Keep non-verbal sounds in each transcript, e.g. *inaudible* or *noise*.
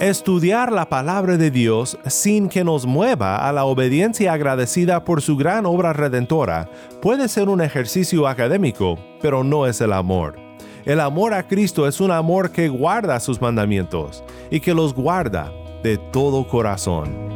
Estudiar la palabra de Dios sin que nos mueva a la obediencia agradecida por su gran obra redentora puede ser un ejercicio académico, pero no es el amor. El amor a Cristo es un amor que guarda sus mandamientos y que los guarda de todo corazón.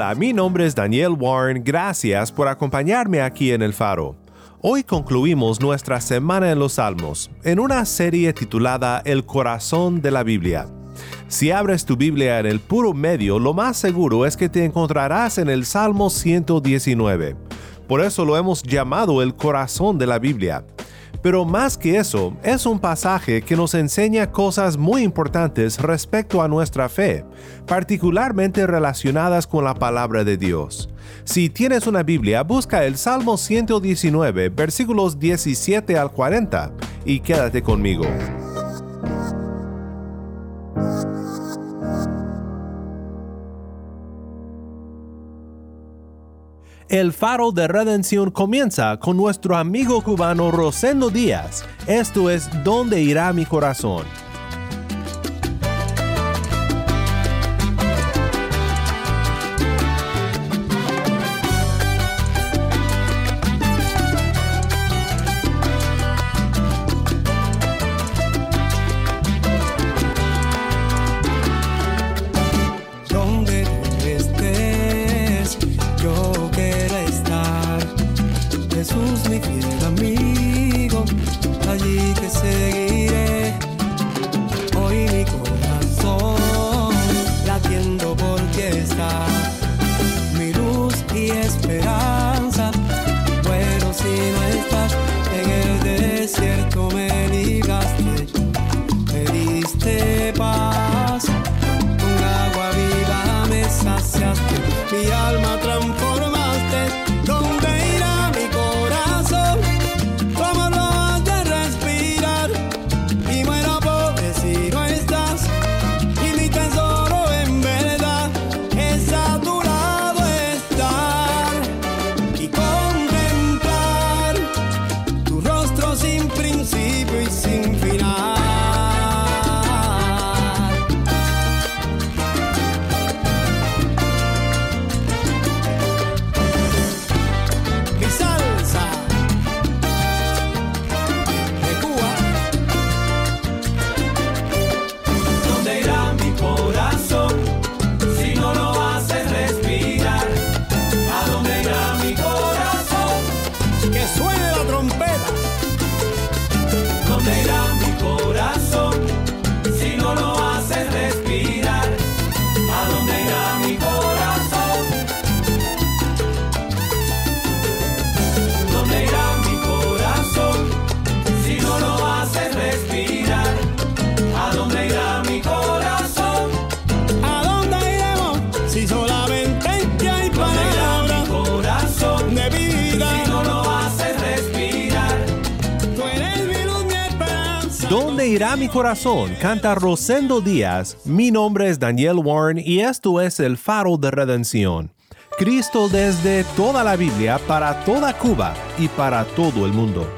Hola, mi nombre es Daniel Warren, gracias por acompañarme aquí en El Faro. Hoy concluimos nuestra semana en los Salmos, en una serie titulada El corazón de la Biblia. Si abres tu Biblia en el puro medio, lo más seguro es que te encontrarás en el Salmo 119. Por eso lo hemos llamado el corazón de la Biblia. Pero más que eso, es un pasaje que nos enseña cosas muy importantes respecto a nuestra fe, particularmente relacionadas con la palabra de Dios. Si tienes una Biblia, busca el Salmo 119, versículos 17 al 40, y quédate conmigo. El faro de redención comienza con nuestro amigo cubano Rosendo Díaz. Esto es ¿Dónde irá mi corazón? Irá mi corazón? Canta Rosendo Díaz. Mi nombre es Daniel Warren y esto es el faro de redención. Cristo desde toda la Biblia para toda Cuba y para todo el mundo.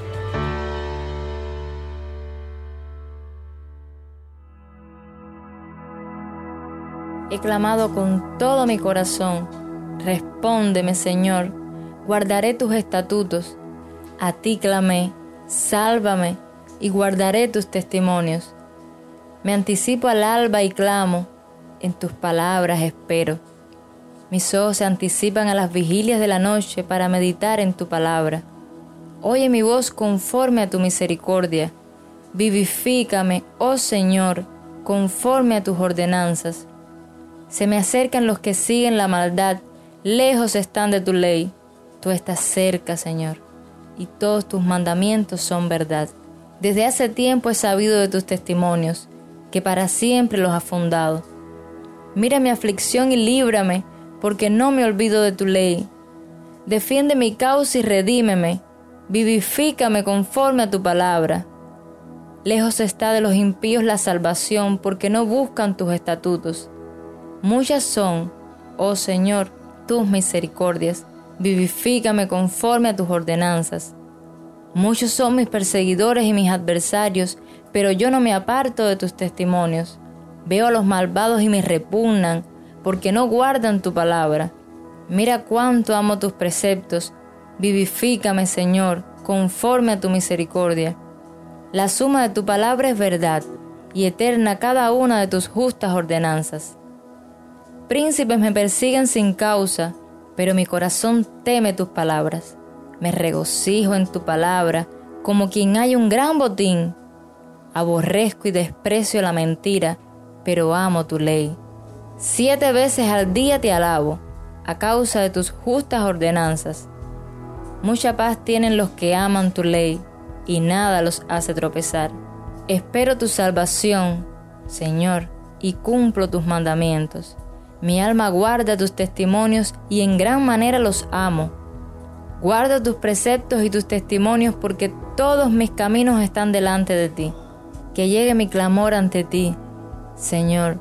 He clamado con todo mi corazón. Respóndeme, Señor. Guardaré tus estatutos. A ti clamé. Sálvame y guardaré tus testimonios. Me anticipo al alba y clamo, en tus palabras espero. Mis ojos se anticipan a las vigilias de la noche para meditar en tu palabra. Oye mi voz conforme a tu misericordia. Vivifícame, oh Señor, conforme a tus ordenanzas. Se me acercan los que siguen la maldad, lejos están de tu ley. Tú estás cerca, Señor, y todos tus mandamientos son verdad. Desde hace tiempo he sabido de tus testimonios, que para siempre los has fundado. Mira mi aflicción y líbrame, porque no me olvido de tu ley. Defiende mi causa y redímeme, vivifícame conforme a tu palabra. Lejos está de los impíos la salvación, porque no buscan tus estatutos. Muchas son, oh Señor, tus misericordias, vivifícame conforme a tus ordenanzas. Muchos son mis perseguidores y mis adversarios, pero yo no me aparto de tus testimonios. Veo a los malvados y me repugnan, porque no guardan tu palabra. Mira cuánto amo tus preceptos. Vivifícame, Señor, conforme a tu misericordia. La suma de tu palabra es verdad, y eterna cada una de tus justas ordenanzas. Príncipes me persiguen sin causa, pero mi corazón teme tus palabras. Me regocijo en tu palabra, como quien hay un gran botín. Aborrezco y desprecio la mentira, pero amo tu ley. Siete veces al día te alabo, a causa de tus justas ordenanzas. Mucha paz tienen los que aman tu ley, y nada los hace tropezar. Espero tu salvación, Señor, y cumplo tus mandamientos. Mi alma guarda tus testimonios y en gran manera los amo. Guarda tus preceptos y tus testimonios porque todos mis caminos están delante de ti. Que llegue mi clamor ante ti. Señor,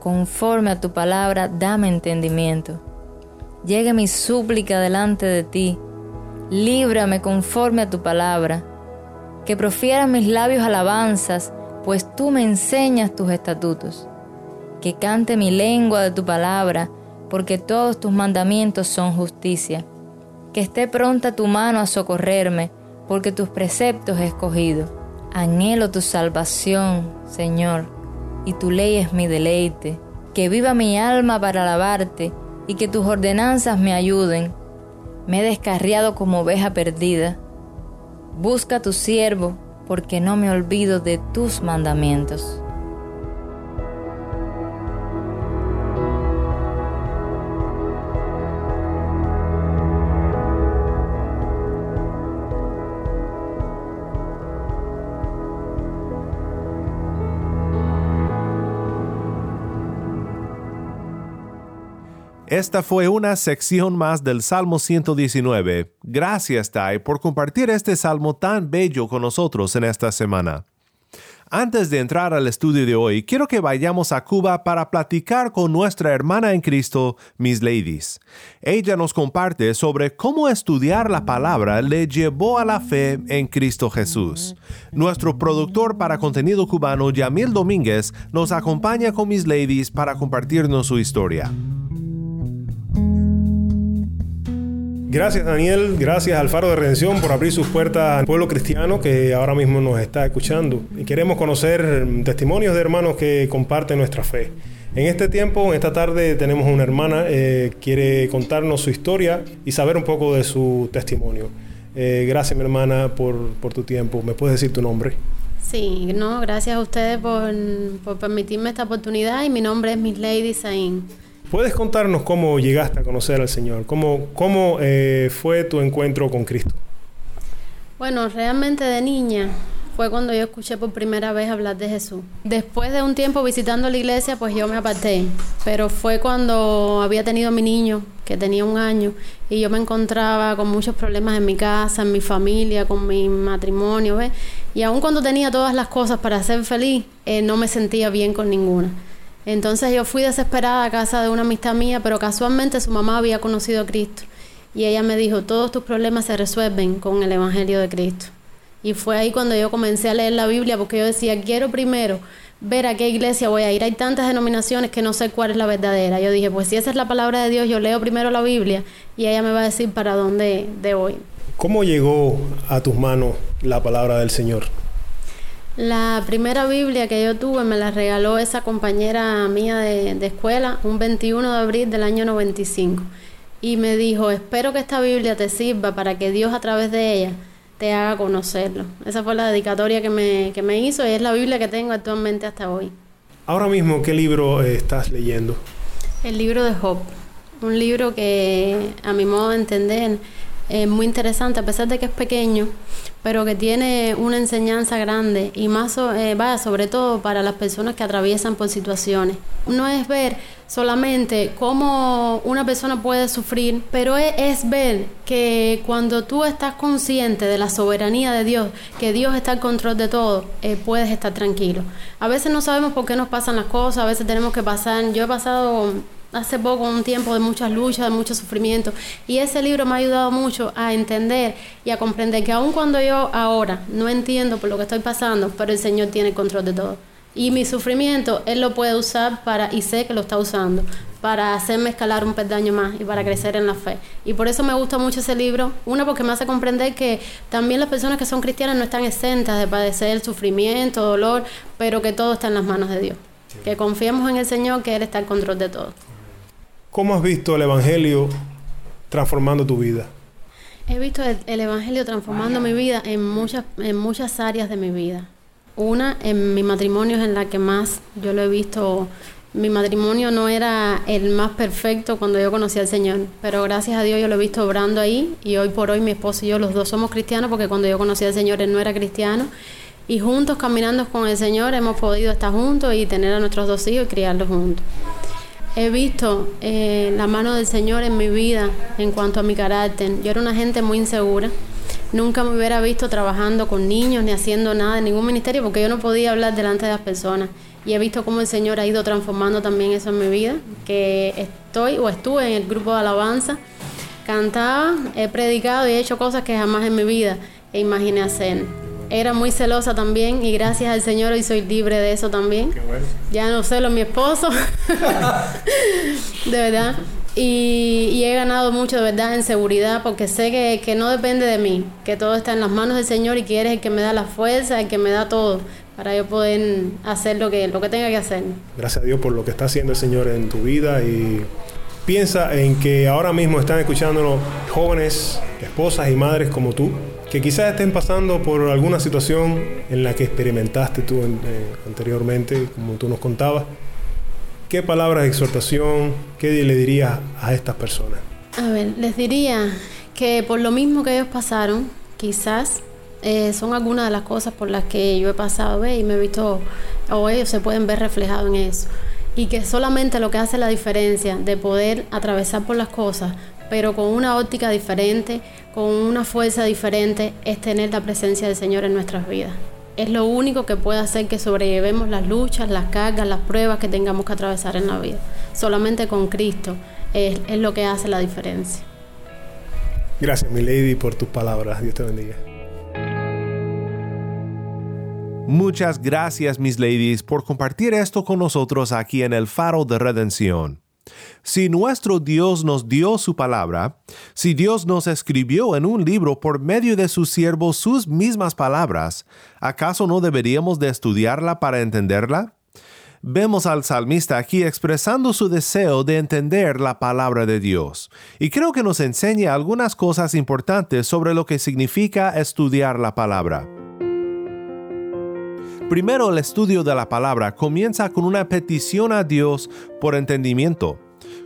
conforme a tu palabra, dame entendimiento. Llegue mi súplica delante de ti. Líbrame conforme a tu palabra. Que profieran mis labios alabanzas, pues tú me enseñas tus estatutos que cante mi lengua de tu palabra, porque todos tus mandamientos son justicia. Que esté pronta tu mano a socorrerme, porque tus preceptos he escogido. Anhelo tu salvación, Señor, y tu ley es mi deleite. Que viva mi alma para alabarte, y que tus ordenanzas me ayuden. Me he descarriado como oveja perdida. Busca a tu siervo, porque no me olvido de tus mandamientos. Esta fue una sección más del Salmo 119. Gracias, Tai, por compartir este salmo tan bello con nosotros en esta semana. Antes de entrar al estudio de hoy, quiero que vayamos a Cuba para platicar con nuestra hermana en Cristo, Miss Ladies. Ella nos comparte sobre cómo estudiar la palabra le llevó a la fe en Cristo Jesús. Nuestro productor para contenido cubano, Yamil Domínguez, nos acompaña con Miss Ladies para compartirnos su historia. Gracias Daniel, gracias al Faro de Redención por abrir sus puertas al pueblo cristiano que ahora mismo nos está escuchando. Y queremos conocer testimonios de hermanos que comparten nuestra fe. En este tiempo, en esta tarde, tenemos una hermana que eh, quiere contarnos su historia y saber un poco de su testimonio. Eh, gracias mi hermana por, por, tu tiempo. ¿Me puedes decir tu nombre? Sí, no, gracias a ustedes por, por permitirme esta oportunidad y mi nombre es Miss Lady Sain. ¿Puedes contarnos cómo llegaste a conocer al Señor? ¿Cómo, cómo eh, fue tu encuentro con Cristo? Bueno, realmente de niña fue cuando yo escuché por primera vez hablar de Jesús. Después de un tiempo visitando la iglesia, pues yo me aparté. Pero fue cuando había tenido mi niño, que tenía un año, y yo me encontraba con muchos problemas en mi casa, en mi familia, con mi matrimonio, ¿ves? Y aun cuando tenía todas las cosas para ser feliz, eh, no me sentía bien con ninguna. Entonces yo fui desesperada a casa de una amistad mía, pero casualmente su mamá había conocido a Cristo. Y ella me dijo, todos tus problemas se resuelven con el Evangelio de Cristo. Y fue ahí cuando yo comencé a leer la Biblia, porque yo decía, quiero primero ver a qué iglesia voy a ir. Hay tantas denominaciones que no sé cuál es la verdadera. Yo dije, pues si esa es la palabra de Dios, yo leo primero la Biblia y ella me va a decir para dónde debo ir. ¿Cómo llegó a tus manos la palabra del Señor? La primera Biblia que yo tuve me la regaló esa compañera mía de, escuela un 21 de abril del año 95 y me dijo, espero que esta Biblia te sirva para que Dios a través de ella te haga conocerlo. Esa fue la dedicatoria que me, que me hizo y es la Biblia que tengo actualmente hasta hoy. Ahora mismo, ¿qué libro eh, estás leyendo? El libro de Job, un libro que a mi modo de entender es muy interesante, a pesar de que es pequeño, pero que tiene una enseñanza grande y más, eh, sobre todo para las personas que atraviesan por situaciones. No es ver solamente cómo una persona puede sufrir, pero es, ver que cuando tú estás consciente de la soberanía de Dios, que Dios está al control de todo, eh, puedes estar tranquilo. A veces no sabemos por qué nos pasan las cosas, a veces tenemos que pasar, yo he pasado hace poco un tiempo de muchas luchas, de mucho sufrimiento. Y ese libro me ha ayudado mucho a entender y a comprender que aun cuando yo ahora no entiendo por lo que estoy pasando, pero el Señor tiene control de todo. Y mi sufrimiento, Él lo puede usar para, y sé que lo está usando, para hacerme escalar un peldaño más y para crecer en la fe. Y por eso me gusta mucho ese libro. Una, porque me hace comprender que también las personas que son cristianas no están exentas de padecer el sufrimiento, dolor, pero que todo está en las manos de Dios. Que confiemos en el Señor, que Él está al control de todo. ¿Cómo has visto el Evangelio transformando tu vida? He visto el, Evangelio transformando mi vida en muchas, en muchas áreas de mi vida. Una, en mi matrimonio es en la que más yo lo he visto. Mi matrimonio no era el más perfecto cuando yo conocí al Señor, pero gracias a Dios yo lo he visto obrando ahí y hoy por hoy mi esposo y yo los dos somos cristianos porque cuando yo conocí al Señor él no era cristiano y juntos caminando con el Señor hemos podido estar juntos y tener a nuestros dos hijos y criarlos juntos. He visto eh, la mano del Señor en mi vida en cuanto a mi carácter. Yo era una gente muy insegura. Nunca me hubiera visto trabajando con niños ni haciendo nada en ningún ministerio porque yo no podía hablar delante de las personas. Y he visto cómo el Señor ha ido transformando también eso en mi vida, que estoy o estuve en el grupo de alabanza, cantaba, he predicado y he hecho cosas que jamás en mi vida imaginé hacer era muy celosa también y gracias al Señor hoy soy libre de eso también. Ya no celo a mi esposo, *laughs* de verdad. Y, he ganado mucho de verdad en seguridad porque sé que, que, no depende de mí, que todo está en las manos del Señor y que eres el que me da la fuerza, el que me da todo para yo poder hacer lo que, lo que tenga que hacer. Gracias a Dios por lo que está haciendo el Señor en tu vida y piensa en que ahora mismo están escuchándonos jóvenes, esposas y madres como tú, que quizás estén pasando por alguna situación en la que experimentaste tú eh, anteriormente, como tú nos contabas. ¿Qué palabras de exhortación, qué le dirías a estas personas? A ver, les diría que por lo mismo que ellos pasaron, quizás eh, son algunas de las cosas por las que yo he pasado y me he visto, o ellos se pueden ver reflejados en eso. Y que solamente lo que hace la diferencia de poder atravesar por las cosas pero con una óptica diferente, con una fuerza diferente, es tener la presencia del Señor en nuestras vidas. Es lo único que puede hacer que sobrellevemos las luchas, las cargas, las pruebas que tengamos que atravesar en la vida. Solamente con Cristo es, es lo que hace la diferencia. Gracias, mi lady, por tus palabras. Dios te bendiga. Muchas gracias, mis ladies, por compartir esto con nosotros aquí en el Faro de Redención. Si nuestro Dios nos dio su palabra, si Dios nos escribió en un libro por medio de sus siervos sus mismas palabras, ¿acaso no deberíamos de estudiarla para entenderla? Vemos al salmista aquí expresando su deseo de entender la palabra de Dios, y creo que nos enseña algunas cosas importantes sobre lo que significa estudiar la palabra. Primero, el estudio de la palabra comienza con una petición a Dios por entendimiento.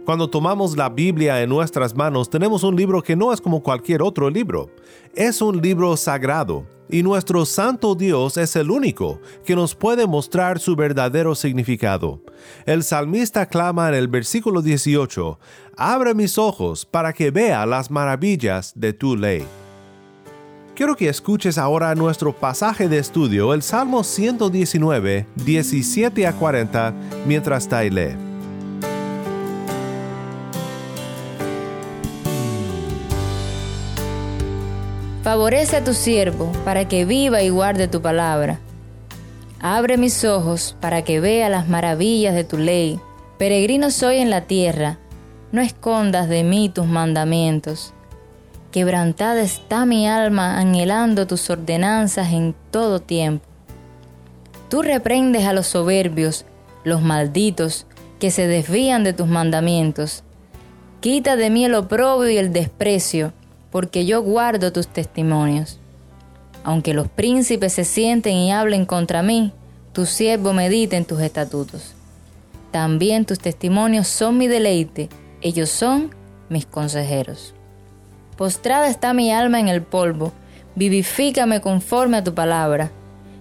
Cuando tomamos la Biblia en nuestras manos, tenemos un libro que no es como cualquier otro libro. Es un libro sagrado, y nuestro Santo Dios es el único que nos puede mostrar su verdadero significado. El salmista clama en el versículo 18, Abre mis ojos para que vea las maravillas de tu ley. Quiero que escuches ahora nuestro pasaje de estudio, el Salmo 119, 17 a 40, mientras lee. Favorece a tu siervo para que viva y guarde tu palabra. Abre mis ojos para que vea las maravillas de tu ley. Peregrino soy en la tierra, no escondas de mí tus mandamientos. Quebrantada está mi alma anhelando tus ordenanzas en todo tiempo. Tú reprendes a los soberbios, los malditos, que se desvían de tus mandamientos. Quita de mí el oprobio y el desprecio, porque yo guardo tus testimonios. Aunque los príncipes se sienten y hablen contra mí, tu siervo medita en tus estatutos. También tus testimonios son mi deleite, ellos son mis consejeros. Postrada está mi alma en el polvo, vivifícame conforme a tu palabra.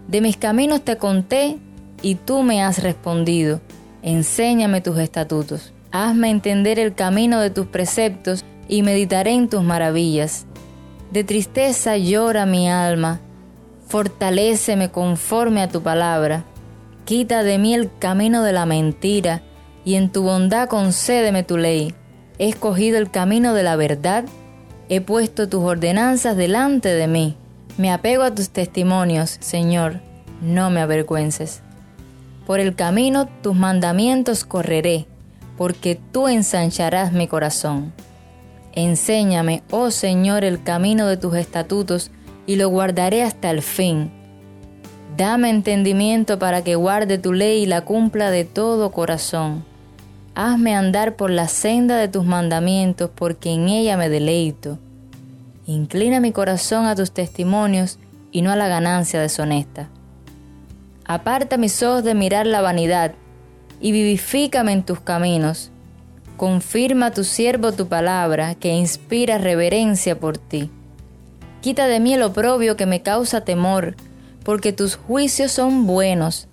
De mis caminos te conté y tú me has respondido. Enséñame tus estatutos. Hazme entender el camino de tus preceptos y meditaré en tus maravillas. De tristeza llora mi alma, fortaléceme conforme a tu palabra. Quita de mí el camino de la mentira, y en tu bondad concédeme tu ley. He escogido el camino de la verdad, he puesto tus ordenanzas delante de mí. Me apego a tus testimonios, Señor, no me avergüences. Por el camino tus mandamientos correré, porque tú ensancharás mi corazón. Enséñame, oh Señor, el camino de tus estatutos, y lo guardaré hasta el fin. Dame entendimiento para que guarde tu ley y la cumpla de todo corazón. Hazme andar por la senda de tus mandamientos, porque en ella me deleito. Inclina mi corazón a tus testimonios y no a la ganancia deshonesta. Aparta mis ojos de mirar la vanidad y vivifícame en tus caminos. Confirma a tu siervo tu palabra, que inspira reverencia por ti. Quita de mí el oprobio que me causa temor, porque tus juicios son buenos.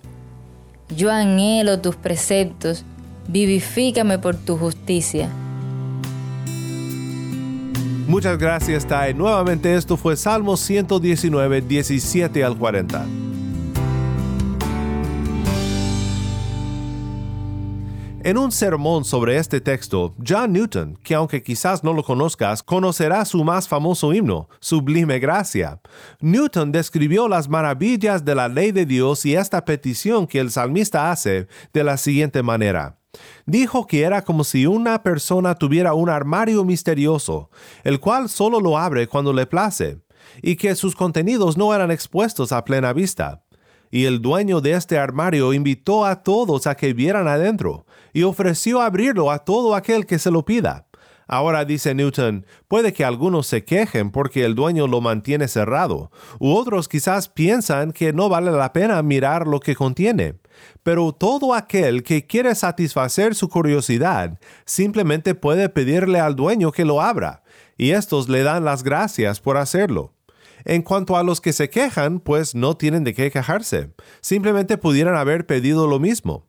Yo anhelo tus preceptos, vivifícame por tu justicia. Muchas gracias, Tai. Nuevamente esto fue Salmo 119, 17 al 40. En un sermón sobre este texto, John Newton, que aunque quizás no lo conozcas, conocerá su más famoso himno, Sublime Gracia. Newton describió las maravillas de la ley de Dios y esta petición que el salmista hace de la siguiente manera. Dijo que era como si una persona tuviera un armario misterioso, el cual solo lo abre cuando le place, y que sus contenidos no eran expuestos a plena vista y el dueño de este armario invitó a todos a que vieran adentro, y ofreció abrirlo a todo aquel que se lo pida. Ahora dice Newton, puede que algunos se quejen porque el dueño lo mantiene cerrado, u otros quizás piensan que no vale la pena mirar lo que contiene. Pero todo aquel que quiere satisfacer su curiosidad simplemente puede pedirle al dueño que lo abra, y estos le dan las gracias por hacerlo. En cuanto a los que se quejan, pues no tienen de qué quejarse. Simplemente pudieran haber pedido lo mismo.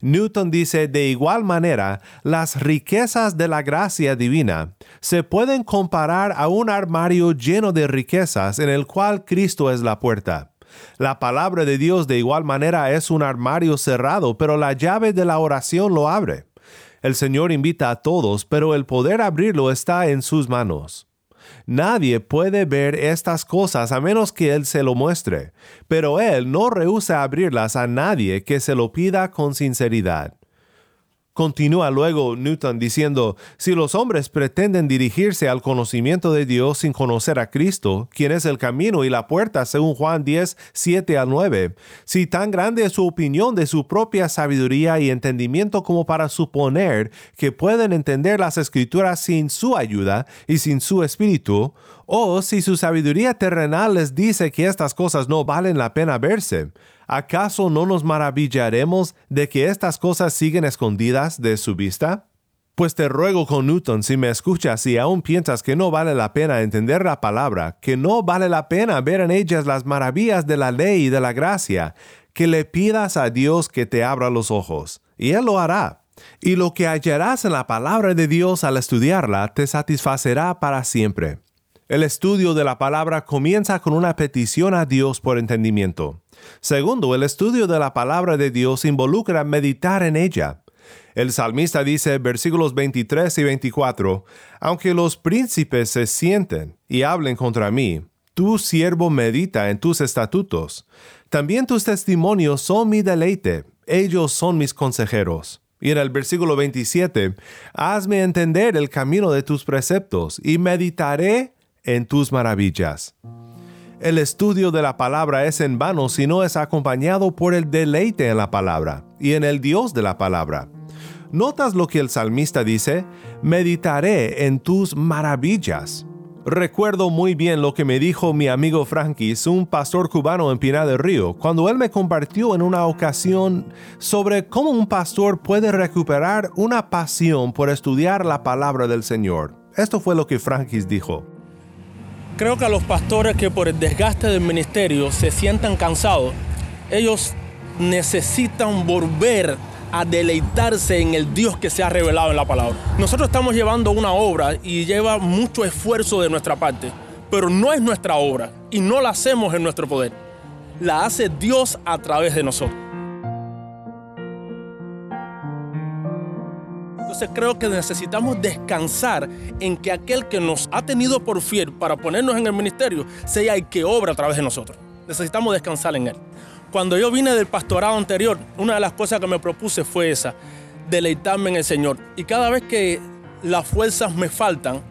Newton dice, de igual manera, las riquezas de la gracia divina se pueden comparar a un armario lleno de riquezas en el cual Cristo es la puerta. La palabra de Dios de igual manera es un armario cerrado, pero la llave de la oración lo abre. El Señor invita a todos, pero el poder abrirlo está en sus manos. Nadie puede ver estas cosas a menos que Él se lo muestre, pero Él no rehúsa abrirlas a nadie que se lo pida con sinceridad. Continúa luego Newton diciendo, si los hombres pretenden dirigirse al conocimiento de Dios sin conocer a Cristo, quien es el camino y la puerta según Juan 10, 7 al 9, si tan grande es su opinión de su propia sabiduría y entendimiento como para suponer que pueden entender las escrituras sin su ayuda y sin su espíritu, o si su sabiduría terrenal les dice que estas cosas no valen la pena verse, ¿acaso no nos maravillaremos de que estas cosas siguen escondidas de su vista? Pues te ruego con Newton, si me escuchas y aún piensas que no vale la pena entender la palabra, que no vale la pena ver en ellas las maravillas de la ley y de la gracia, que le pidas a Dios que te abra los ojos, y Él lo hará. Y lo que hallarás en la palabra de Dios al estudiarla te satisfacerá para siempre. El estudio de la palabra comienza con una petición a Dios por entendimiento. Segundo, el estudio de la palabra de Dios involucra meditar en ella. El salmista dice, versículos 23 y 24, Aunque los príncipes se sienten y hablen contra mí, tu siervo medita en tus estatutos. También tus testimonios son mi deleite, ellos son mis consejeros. Y en el versículo 27, Hazme entender el camino de tus preceptos y meditaré en tus maravillas. El estudio de la palabra es en vano si no es acompañado por el deleite en la palabra y en el Dios de la palabra. ¿Notas lo que el salmista dice? Meditaré en tus maravillas. Recuerdo muy bien lo que me dijo mi amigo Frankis, un pastor cubano en Pinar del Río, cuando él me compartió en una ocasión sobre cómo un pastor puede recuperar una pasión por estudiar la palabra del Señor. Esto fue lo que Frankis dijo. Creo que a los pastores que por el desgaste del ministerio se sientan cansados, ellos necesitan volver a deleitarse en el Dios que se ha revelado en la palabra. Nosotros estamos llevando una obra y lleva mucho esfuerzo de nuestra parte, pero no es nuestra obra y no la hacemos en nuestro poder. La hace Dios a través de nosotros. Entonces creo que necesitamos descansar en que aquel que nos ha tenido por fiel para ponernos en el ministerio sea el que obra a través de nosotros. Necesitamos descansar en él. Cuando yo vine del pastorado anterior, una de las cosas que me propuse fue esa, deleitarme en el Señor. Y cada vez que las fuerzas me faltan,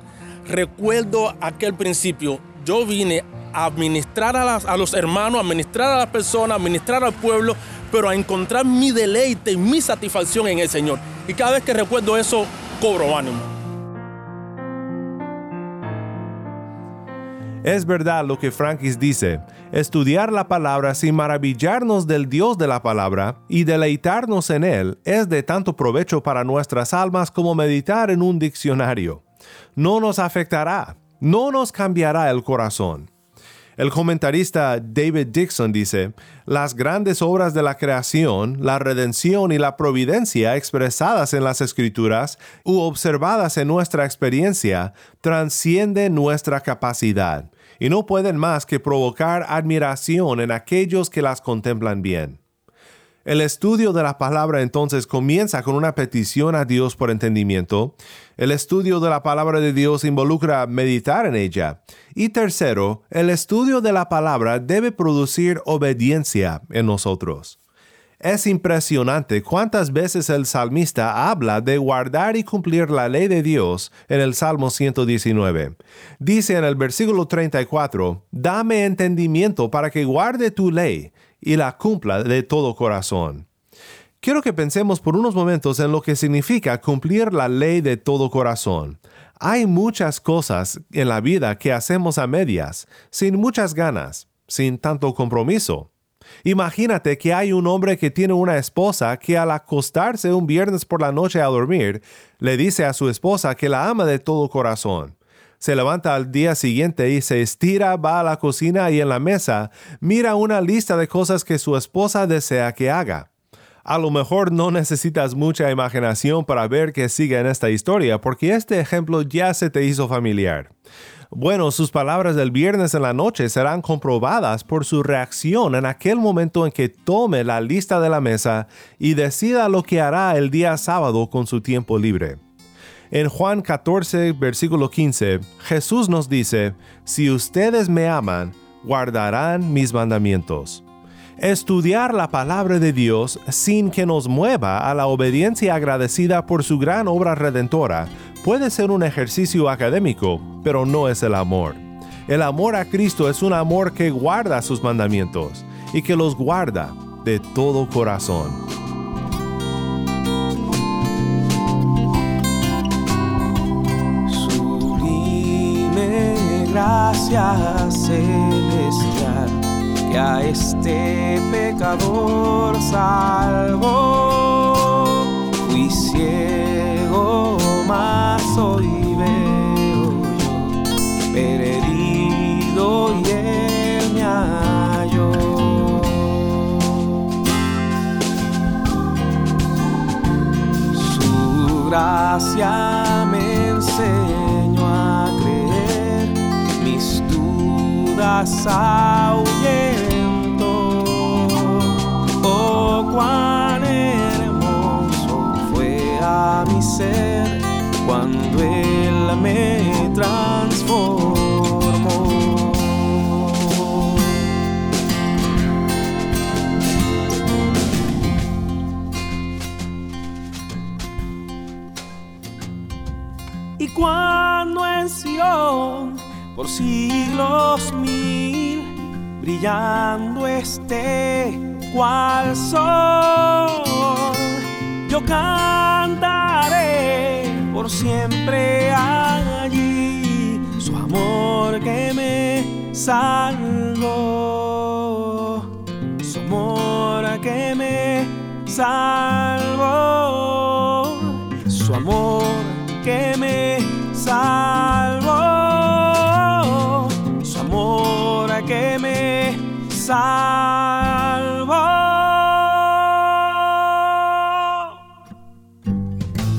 recuerdo aquel principio. Yo vine a administrar a, los hermanos, a administrar a las personas, a administrar al pueblo, pero a encontrar mi deleite y mi satisfacción en el Señor. Y cada vez que recuerdo eso, cobro ánimo. Es verdad lo que Frankis dice, estudiar la palabra sin maravillarnos del Dios de la palabra y deleitarnos en Él es de tanto provecho para nuestras almas como meditar en un diccionario. No nos afectará, no nos cambiará el corazón. El comentarista David Dixon dice, las grandes obras de la creación, la redención y la providencia expresadas en las escrituras u observadas en nuestra experiencia transcienden nuestra capacidad y no pueden más que provocar admiración en aquellos que las contemplan bien. El estudio de la palabra entonces comienza con una petición a Dios por entendimiento. El estudio de la palabra de Dios involucra meditar en ella. Y tercero, el estudio de la palabra debe producir obediencia en nosotros. Es impresionante cuántas veces el salmista habla de guardar y cumplir la ley de Dios en el Salmo 119. Dice en el versículo 34, Dame entendimiento para que guarde tu ley y la cumpla de todo corazón. Quiero que pensemos por unos momentos en lo que significa cumplir la ley de todo corazón. Hay muchas cosas en la vida que hacemos a medias, sin muchas ganas, sin tanto compromiso. Imagínate que hay un hombre que tiene una esposa que al acostarse un viernes por la noche a dormir, le dice a su esposa que la ama de todo corazón. Se levanta al día siguiente y se estira, va a la cocina y en la mesa mira una lista de cosas que su esposa desea que haga. A lo mejor no necesitas mucha imaginación para ver que sigue en esta historia, porque este ejemplo ya se te hizo familiar. Bueno, sus palabras del viernes en la noche serán comprobadas por su reacción en aquel momento en que tome la lista de la mesa y decida lo que hará el día sábado con su tiempo libre. En Juan 14, versículo 15, Jesús nos dice, Si ustedes me aman, guardarán mis mandamientos. Estudiar la palabra de Dios sin que nos mueva a la obediencia agradecida por su gran obra redentora puede ser un ejercicio académico, pero no es el amor. El amor a Cristo es un amor que guarda sus mandamientos y que los guarda de todo corazón. Gracias celestial que a este pecador salvó. Fui ciego más hoy veo yo, perdido y él me halló. Su gracia dudas ahuyentó. Oh, cuán hermoso fue a mi ser cuando Él me transformó. Y cuando en Sion por siglos mil brillando esté cual sol, yo cantaré por siempre allí su amor salvó, su amor que me salvó, su amor que me salvó,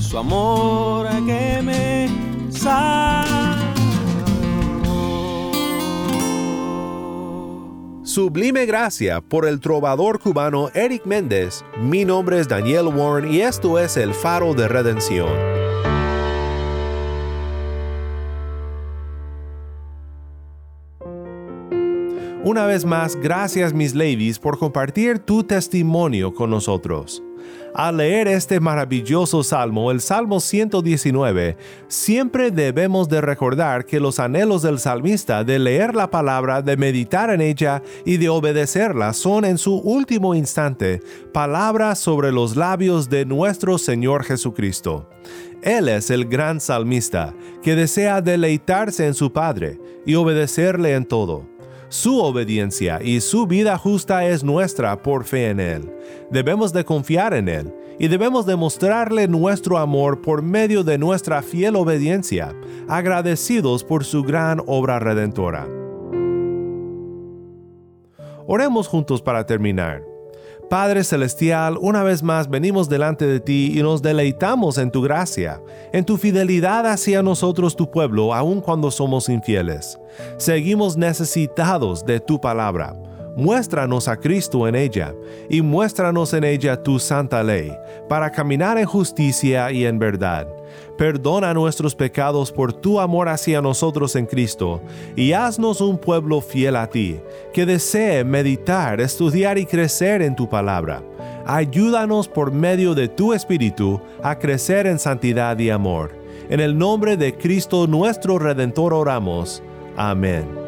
Su amor que me salvó. Sublime Gracia por el trovador cubano Eric Méndez. Mi nombre es Daniel Warren y esto es El Faro de Redención. Una vez más, gracias mis ladies por compartir tu testimonio con nosotros. Al leer este maravilloso salmo, el Salmo 119, siempre debemos de recordar que los anhelos del salmista de leer la palabra, de meditar en ella y de obedecerla son en su último instante palabras sobre los labios de nuestro Señor Jesucristo. Él es el gran salmista que desea deleitarse en su Padre y obedecerle en todo. Su obediencia y su vida justa es nuestra por fe en Él. Debemos de confiar en Él y debemos demostrarle nuestro amor por medio de nuestra fiel obediencia, agradecidos por su gran obra redentora. Oremos juntos para terminar. Padre Celestial, una vez más venimos delante de ti y nos deleitamos en tu gracia, en tu fidelidad hacia nosotros tu pueblo, aun cuando somos infieles. Seguimos necesitados de tu palabra. Muéstranos a Cristo en ella y muéstranos en ella tu santa ley, para caminar en justicia y en verdad. Perdona nuestros pecados por tu amor hacia nosotros en Cristo, y haznos un pueblo fiel a ti, que desee meditar, estudiar y crecer en tu palabra. Ayúdanos por medio de tu Espíritu a crecer en santidad y amor. En el nombre de Cristo nuestro Redentor oramos. Amén.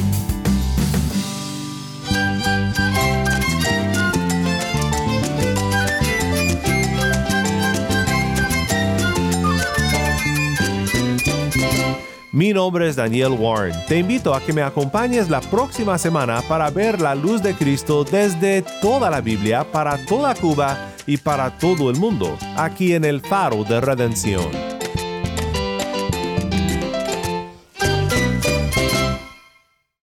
Mi nombre es Daniel Warren. Te invito a que me acompañes la próxima semana para ver la luz de Cristo desde toda la Biblia, para toda Cuba y para todo el mundo, aquí en el Faro de Redención.